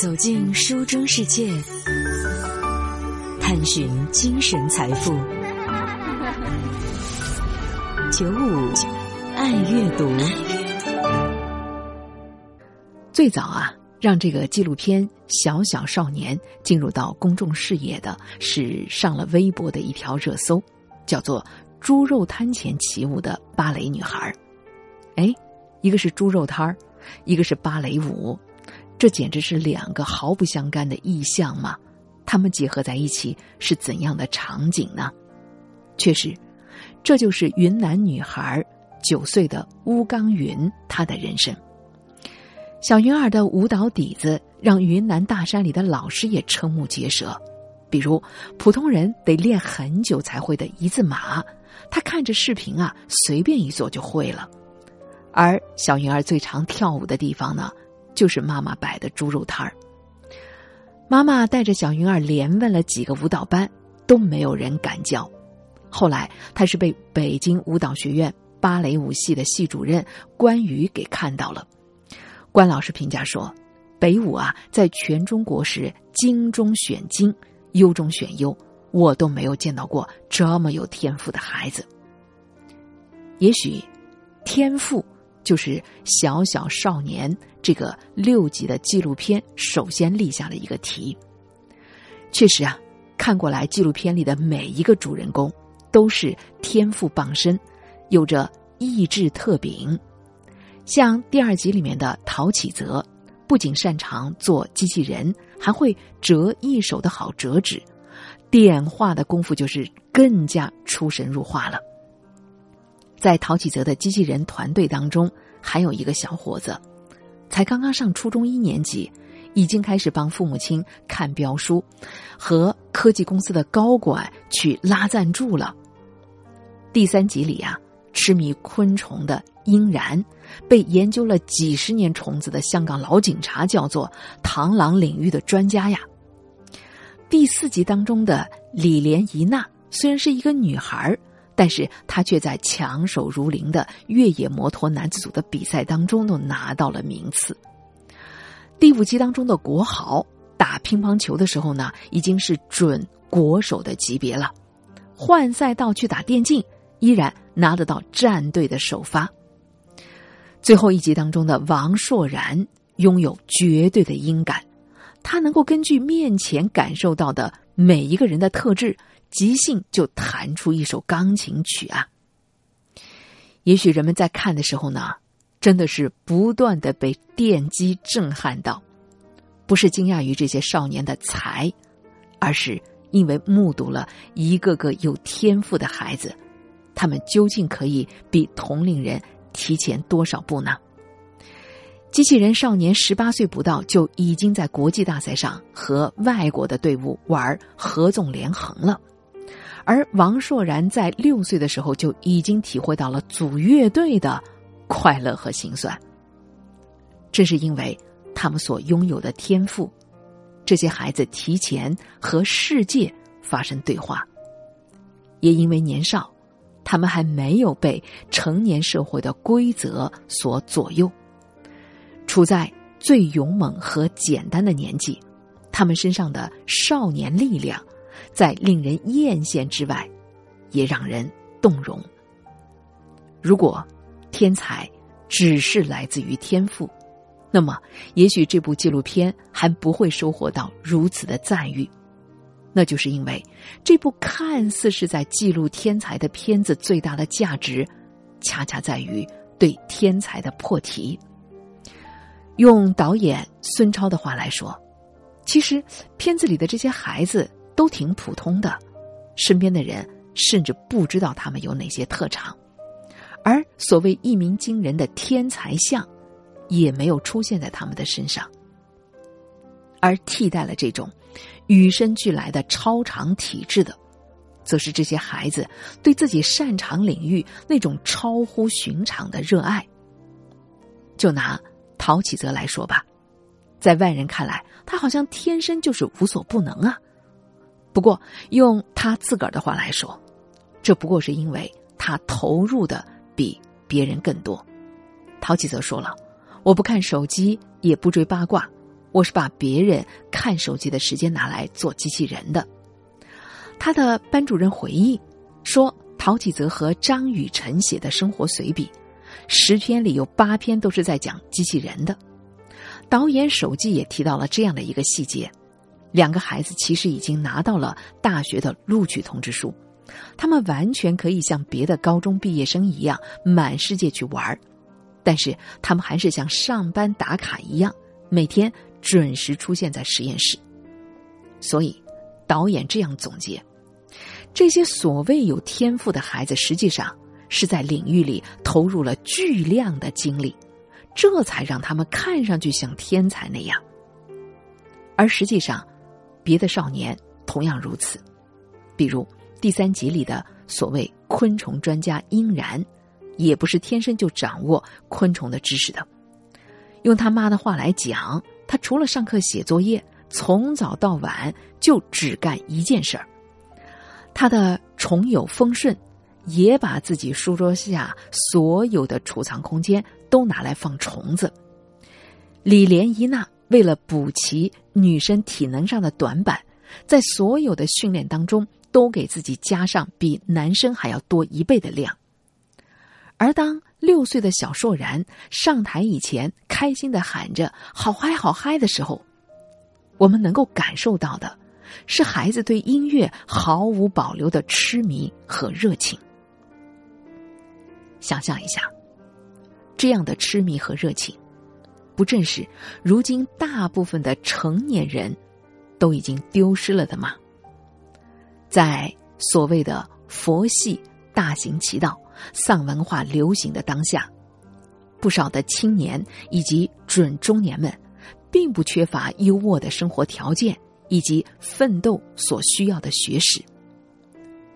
走进书中世界，探寻精神财富。九五爱阅读。最早啊，让这个纪录片《小小少年》进入到公众视野的是上了微博的一条热搜，叫做“猪肉摊前起舞的芭蕾女孩”。哎，一个是猪肉摊儿，一个是芭蕾舞，这简直是两个毫不相干的意象嘛！他们结合在一起是怎样的场景呢？确实，这就是云南女孩九岁的乌刚云她的人生。小云儿的舞蹈底子让云南大山里的老师也瞠目结舌，比如普通人得练很久才会的一字马，她看着视频啊，随便一做就会了。而小云儿最常跳舞的地方呢，就是妈妈摆的猪肉摊儿。妈妈带着小云儿连问了几个舞蹈班，都没有人敢教。后来，她是被北京舞蹈学院芭蕾舞系的系主任关羽给看到了。关老师评价说：“北舞啊，在全中国是精中选精，优中选优，我都没有见到过这么有天赋的孩子。也许，天赋就是《小小少年》这个六集的纪录片首先立下了一个题。确实啊，看过来，纪录片里的每一个主人公都是天赋傍身，有着意志特禀。”像第二集里面的陶启泽，不仅擅长做机器人，还会折一手的好折纸，点画的功夫就是更加出神入化了。在陶启泽的机器人团队当中，还有一个小伙子，才刚刚上初中一年级，已经开始帮父母亲看标书，和科技公司的高管去拉赞助了。第三集里啊。痴迷昆虫的殷然，被研究了几十年虫子的香港老警察叫做螳螂领域的专家呀。第四集当中的李莲怡娜虽然是一个女孩儿但是他却在强手如林的越野摩托男子组的比赛当中都拿到了名次。第五集当中的国豪打乒乓球的时候呢，已经是准国手的级别了，换赛道去打电竞。依然拿得到战队的首发。最后一集当中的王硕然拥有绝对的音感，他能够根据面前感受到的每一个人的特质，即兴就弹出一首钢琴曲啊！也许人们在看的时候呢，真的是不断的被电击震撼到，不是惊讶于这些少年的才，而是因为目睹了一个个有天赋的孩子。他们究竟可以比同龄人提前多少步呢？机器人少年十八岁不到就已经在国际大赛上和外国的队伍玩合纵连横了，而王硕然在六岁的时候就已经体会到了组乐队的快乐和心酸。这是因为他们所拥有的天赋，这些孩子提前和世界发生对话，也因为年少。他们还没有被成年社会的规则所左右，处在最勇猛和简单的年纪，他们身上的少年力量，在令人艳羡之外，也让人动容。如果天才只是来自于天赋，那么也许这部纪录片还不会收获到如此的赞誉。那就是因为这部看似是在记录天才的片子，最大的价值，恰恰在于对天才的破题。用导演孙超的话来说，其实片子里的这些孩子都挺普通的，身边的人甚至不知道他们有哪些特长，而所谓一鸣惊人的天才相，也没有出现在他们的身上，而替代了这种。与生俱来的超常体质的，则是这些孩子对自己擅长领域那种超乎寻常的热爱。就拿陶启泽来说吧，在外人看来，他好像天生就是无所不能啊。不过用他自个儿的话来说，这不过是因为他投入的比别人更多。陶启泽说了：“我不看手机，也不追八卦。”我是把别人看手机的时间拿来做机器人的。他的班主任回忆说，陶启泽和张雨晨写的生活随笔，十篇里有八篇都是在讲机器人的。导演手记也提到了这样的一个细节：两个孩子其实已经拿到了大学的录取通知书，他们完全可以像别的高中毕业生一样满世界去玩儿但是他们还是像上班打卡一样，每天准时出现在实验室。所以，导演这样总结：这些所谓有天赋的孩子，实际上是在领域里投入了巨量的精力。这才让他们看上去像天才那样，而实际上，别的少年同样如此。比如第三集里的所谓昆虫专家殷然，也不是天生就掌握昆虫的知识的。用他妈的话来讲，他除了上课写作业，从早到晚就只干一件事儿。他的虫友丰顺。也把自己书桌下所有的储藏空间都拿来放虫子。李莲一娜为了补齐女生体能上的短板，在所有的训练当中都给自己加上比男生还要多一倍的量。而当六岁的小硕然上台以前开心的喊着“好嗨，好嗨”的时候，我们能够感受到的是孩子对音乐毫无保留的痴迷和热情。想象一下，这样的痴迷和热情，不正是如今大部分的成年人都已经丢失了的吗？在所谓的佛系大行其道、丧文化流行的当下，不少的青年以及准中年们，并不缺乏优渥的生活条件以及奋斗所需要的学识，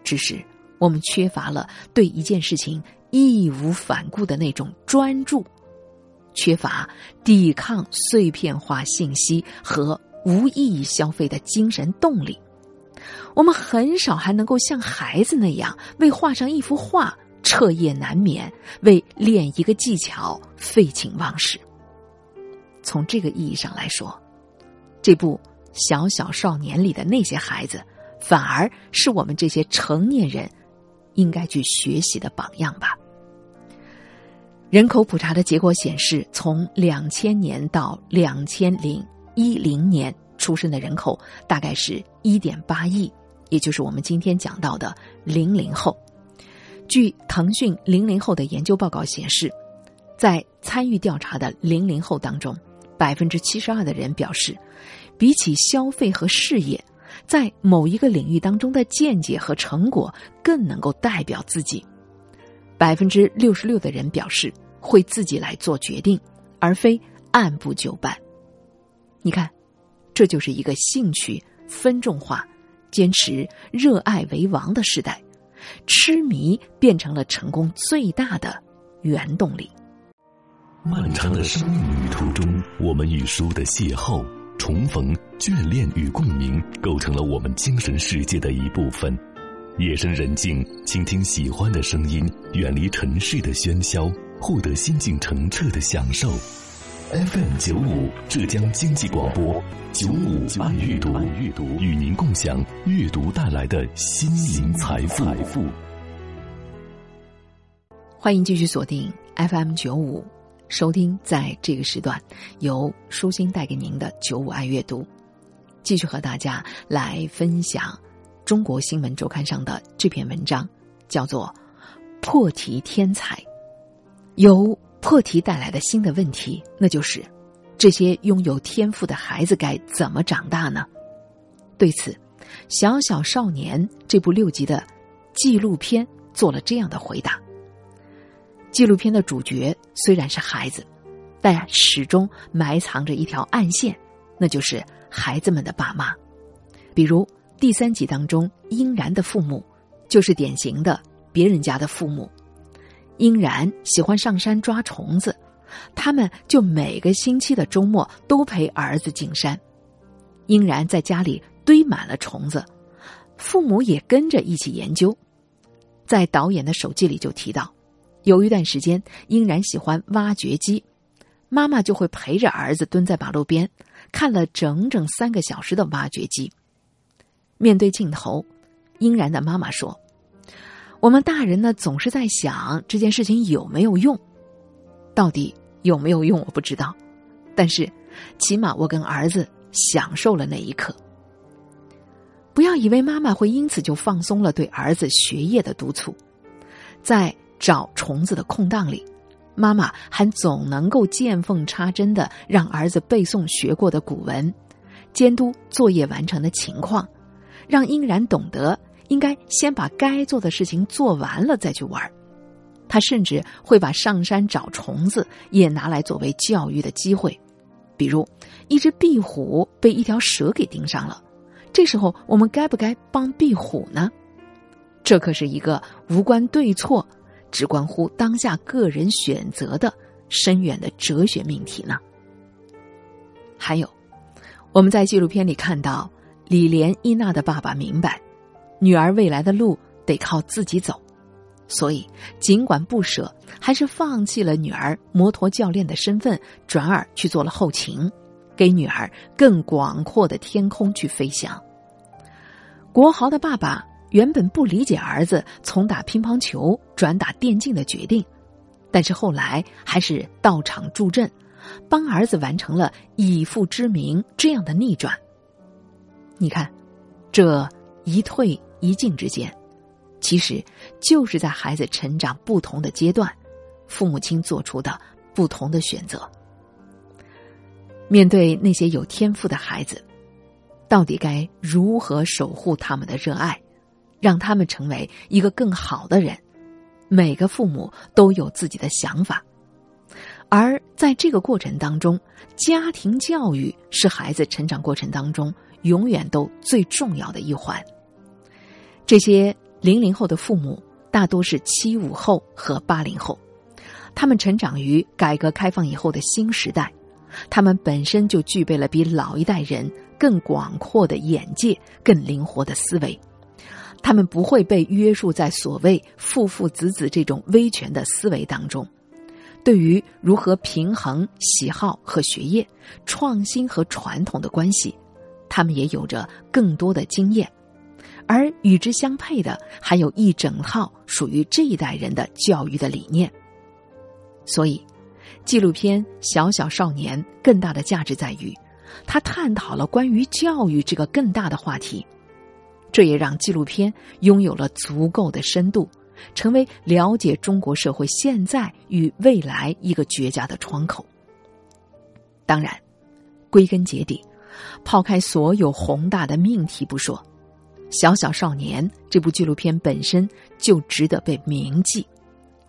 只是我们缺乏了对一件事情。义无反顾的那种专注，缺乏抵抗碎片化信息和无意义消费的精神动力。我们很少还能够像孩子那样为画上一幅画彻夜难眠，为练一个技巧废寝忘食。从这个意义上来说，这部《小小少年》里的那些孩子，反而是我们这些成年人应该去学习的榜样吧。人口普查的结果显示，从两千年到两千零一零年出生的人口大概是一点八亿，也就是我们今天讲到的零零后。据腾讯零零后的研究报告显示，在参与调查的零零后当中，百分之七十二的人表示，比起消费和事业，在某一个领域当中的见解和成果更能够代表自己。百分之六十六的人表示会自己来做决定，而非按部就班。你看，这就是一个兴趣分众化、坚持热爱为王的时代，痴迷变成了成功最大的原动力。漫长的生命旅途中，我们与书的邂逅、重逢、眷恋与共鸣，构成了我们精神世界的一部分。夜深人静，倾听喜欢的声音，远离尘世的喧嚣，获得心境澄澈的享受。FM 九五浙江经济广播，九五爱阅读，与您共享阅读带来的心灵财富。欢迎继续锁定 FM 九五，收听在这个时段由舒心带给您的九五爱阅读，继续和大家来分享。中国新闻周刊上的这篇文章叫做《破题天才》，由破题带来的新的问题，那就是这些拥有天赋的孩子该怎么长大呢？对此，《小小少年》这部六集的纪录片做了这样的回答。纪录片的主角虽然是孩子，但始终埋藏着一条暗线，那就是孩子们的爸妈，比如。第三集当中，殷然的父母就是典型的别人家的父母。殷然喜欢上山抓虫子，他们就每个星期的周末都陪儿子进山。殷然在家里堆满了虫子，父母也跟着一起研究。在导演的手记里就提到，有一段时间，殷然喜欢挖掘机，妈妈就会陪着儿子蹲在马路边，看了整整三个小时的挖掘机。面对镜头，英然的妈妈说：“我们大人呢，总是在想这件事情有没有用，到底有没有用我不知道，但是起码我跟儿子享受了那一刻。不要以为妈妈会因此就放松了对儿子学业的督促，在找虫子的空档里。”妈妈还总能够见缝插针的让儿子背诵学过的古文，监督作业完成的情况，让殷然懂得应该先把该做的事情做完了再去玩。他甚至会把上山找虫子也拿来作为教育的机会，比如一只壁虎被一条蛇给盯上了，这时候我们该不该帮壁虎呢？这可是一个无关对错。只关乎当下个人选择的深远的哲学命题呢。还有，我们在纪录片里看到，李莲伊娜的爸爸明白，女儿未来的路得靠自己走，所以尽管不舍，还是放弃了女儿摩托教练的身份，转而去做了后勤，给女儿更广阔的天空去飞翔。国豪的爸爸。原本不理解儿子从打乒乓球转打电竞的决定，但是后来还是到场助阵，帮儿子完成了以父之名这样的逆转。你看，这一退一进之间，其实就是在孩子成长不同的阶段，父母亲做出的不同的选择。面对那些有天赋的孩子，到底该如何守护他们的热爱？让他们成为一个更好的人，每个父母都有自己的想法，而在这个过程当中，家庭教育是孩子成长过程当中永远都最重要的一环。这些零零后的父母大多是七五后和八零后，他们成长于改革开放以后的新时代，他们本身就具备了比老一代人更广阔的眼界、更灵活的思维。他们不会被约束在所谓父父子子这种威权的思维当中，对于如何平衡喜好和学业、创新和传统的关系，他们也有着更多的经验，而与之相配的，还有一整套属于这一代人的教育的理念。所以，纪录片《小小少年》更大的价值在于，它探讨了关于教育这个更大的话题。这也让纪录片拥有了足够的深度，成为了解中国社会现在与未来一个绝佳的窗口。当然，归根结底，抛开所有宏大的命题不说，《小小少年》这部纪录片本身就值得被铭记，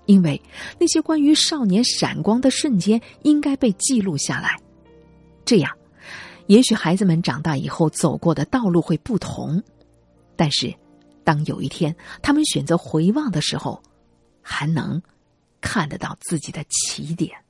因为那些关于少年闪光的瞬间应该被记录下来。这样，也许孩子们长大以后走过的道路会不同。但是，当有一天他们选择回望的时候，还能看得到自己的起点。